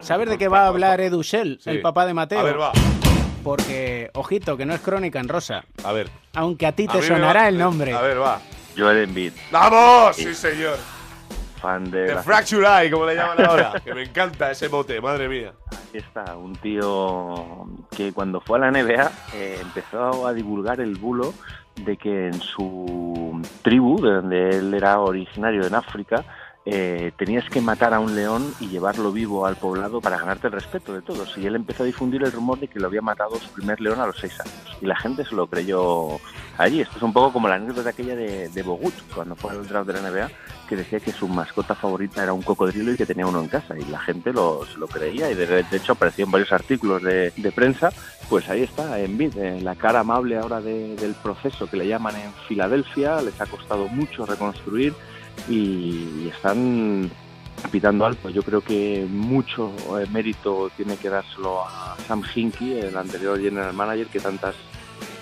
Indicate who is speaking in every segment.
Speaker 1: ¿Sabes de qué va a hablar Edu Shell,
Speaker 2: Sí.
Speaker 1: el papá de Mateo?
Speaker 2: A ver, va.
Speaker 1: Porque, ojito, que no es crónica en rosa.
Speaker 2: A ver.
Speaker 1: Aunque a ti te sonará
Speaker 2: va-
Speaker 1: el nombre.
Speaker 2: A ver, va.
Speaker 3: Joel Embiid,
Speaker 2: ¡Vamos! Sí, señor.
Speaker 3: fan de
Speaker 2: The
Speaker 3: la-
Speaker 2: Fracture Eye, como le llaman ahora. que me encanta ese mote, madre mía.
Speaker 3: Aquí está, un tío que cuando fue a la NBA eh, empezó a divulgar el bulo de que en su tribu, de donde él era originario en África, eh, tenías que matar a un león y llevarlo vivo al poblado para ganarte el respeto de todos. Y él empezó a difundir el rumor de que lo había matado su primer león a los seis años. Y la gente se lo creyó allí. Esto es un poco como la anécdota aquella de, de Bogut, cuando fue al draft de la NBA, que decía que su mascota favorita era un cocodrilo y que tenía uno en casa. Y la gente lo, lo creía. Y de, de hecho apareció en varios artículos de, de prensa. Pues ahí está, en vid, la cara amable ahora de- del proceso que le llaman en Filadelfia. Les ha costado mucho reconstruir y están pitando alto. Yo creo que mucho eh, mérito tiene que dárselo a Sam Hinkie, el anterior general manager, que tantas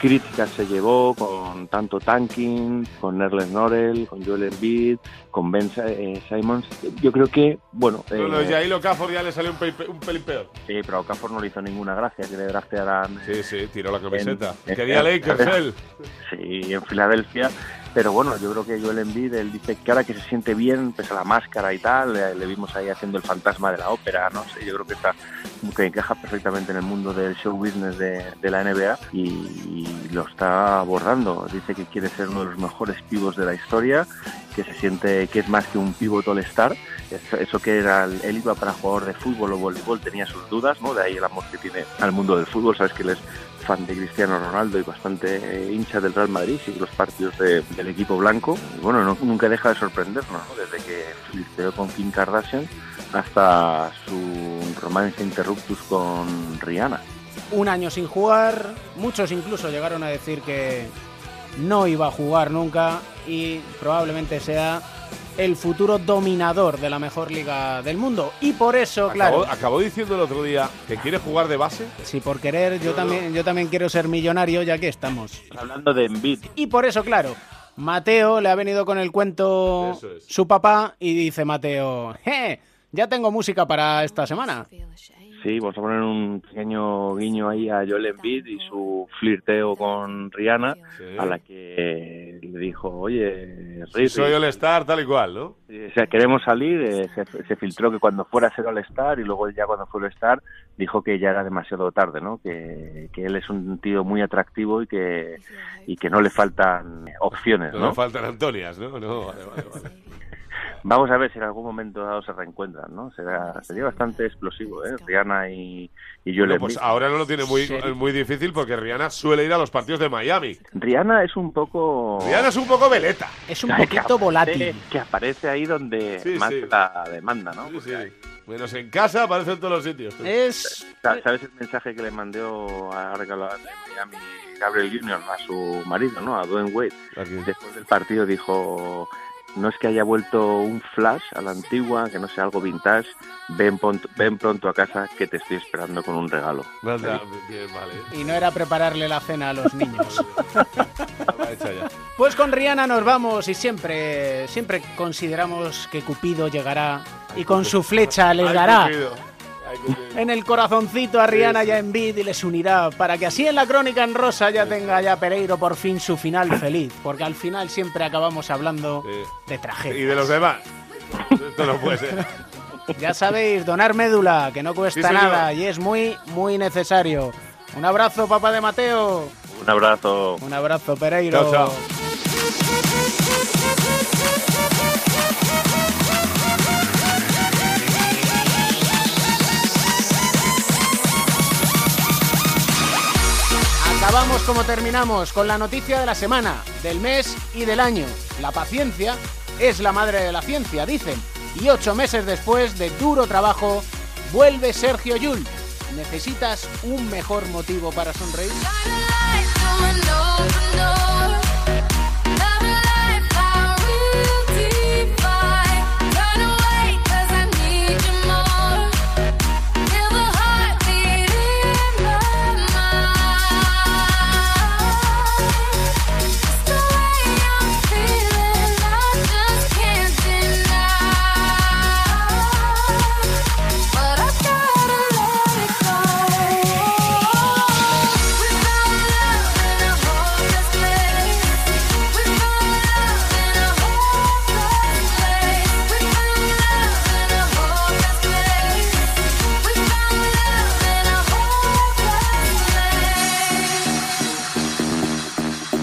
Speaker 3: críticas se llevó con tanto tanking, con Nerlens Norel, con Joel Embiid, con Ben eh, Simons. Yo creo que, bueno, eh,
Speaker 2: Bueno, y ahí lo Cafor ya le salió un, pe- un pelín peor.
Speaker 3: sí, pero Okafor no le hizo ninguna gracia que le draftearan
Speaker 2: Sí, sí, tiró la camiseta.
Speaker 3: En-
Speaker 2: Quería
Speaker 3: en-
Speaker 2: Lakers él.
Speaker 3: Sí, en Filadelfia. Pero bueno, yo creo que Joel Embiid, él dice que ahora que se siente bien, pese a la máscara y tal, le, le vimos ahí haciendo el fantasma de la ópera, no sé, yo creo que está que encaja perfectamente en el mundo del show business de, la NBA y, y lo está abordando. Dice que quiere ser uno de los mejores pivos de la historia, que se siente que es más que un pivot all-star. Eso, eso que era, él iba para jugador de fútbol o voleibol, tenía sus dudas, ¿no? De ahí el amor que tiene al mundo del fútbol, sabes que él es fan de Cristiano Ronaldo y bastante eh, hincha del Real Madrid, sigue los partidos de- del equipo blanco. Y bueno, no- nunca deja de sorprendernos, ¿no? Desde que flirteó con Kim Kardashian hasta su romance interruptus con Rihanna.
Speaker 1: Un año sin jugar. Muchos incluso llegaron a decir que no iba a jugar nunca y probablemente sea el futuro dominador de la mejor liga del mundo. Y por eso, claro,
Speaker 2: Acabó, acabó diciendo el otro día que quiere jugar de base.
Speaker 1: si por querer yo
Speaker 2: No,
Speaker 1: también, yo también quiero ser millonario, ya que estamos.
Speaker 3: Hablando de Embiid,
Speaker 1: Y por eso, claro, Mateo le ha venido con el cuento
Speaker 2: es.
Speaker 1: su papá y dice Mateo, ¡eh! Ya tengo música para esta semana.
Speaker 3: sí, vamos a poner un pequeño guiño ahí a Joel Embiid y su flirteo con Rihanna,
Speaker 2: Sí.
Speaker 3: a la que le dijo, oye, Riri,
Speaker 2: soy All-Star, tal y cual, ¿no?
Speaker 3: O sea, queremos salir, eh, se, se filtró que cuando fuera a ser All-Star y luego ya cuando fue All-Star dijo que ya era demasiado tarde, ¿no? Que, que él es un tío muy atractivo y que, y que no le faltan opciones,
Speaker 2: No,
Speaker 3: ¿no?
Speaker 2: faltan Antonias, ¿no? No, vale, vale, vale.
Speaker 3: Vamos a ver si en algún momento dado se reencuentran, ¿no? Será, sería bastante explosivo, ¿eh? Rihanna y, y Joel
Speaker 2: Bueno, pues ahora no lo tiene muy, muy difícil porque Rihanna suele ir a los partidos de Miami.
Speaker 3: Rihanna es un poco...
Speaker 2: Rihanna es un poco veleta.
Speaker 1: Es un poquito
Speaker 3: aparece-
Speaker 1: volátil.
Speaker 3: Que aparece ahí donde
Speaker 2: Sí,
Speaker 3: más
Speaker 2: sí.
Speaker 3: la demanda, ¿no?
Speaker 2: Sí, Menos en casa, aparece en todos los sitios. tú.
Speaker 1: Es
Speaker 3: Sa- ¿Sabes el mensaje que le mandó que hablaba de Miami Gabriel Jr. a su marido, ¿no? A Dwayne Wade?
Speaker 2: Aquí.
Speaker 3: Después del partido dijo, no es que haya vuelto un flash a la antigua, que no sea algo vintage, ven, pronto- ven pronto a casa que te estoy esperando con un regalo.
Speaker 2: Anda, bien, vale.
Speaker 1: y no era prepararle la cena a los niños. Pues con Rihanna nos vamos y siempre, siempre consideramos que Cupido llegará y con su flecha les
Speaker 2: Ay,
Speaker 1: dará. en el corazoncito a Rihanna
Speaker 2: Sí,
Speaker 1: y a
Speaker 2: sí.
Speaker 1: Envid y les unirá para que así en la crónica en rosa ya tenga ya Pereiro por fin su final feliz, porque al final siempre acabamos hablando de
Speaker 2: Y
Speaker 1: tragedia.
Speaker 2: de los demás. Esto no puede ser.
Speaker 1: Ya sabéis, donar médula, que no cuesta nada y es muy, muy necesario. Un abrazo, papá de Mateo.
Speaker 3: Un abrazo.
Speaker 1: Un abrazo, Pereiro.
Speaker 2: Chao, chao.
Speaker 1: Acabamos como terminamos con la noticia de la semana, del mes y del año. La paciencia es la madre de la ciencia, dicen. Y ocho meses después de duro trabajo, vuelve Sergio Yul. ¿Necesitas un mejor motivo para sonreír?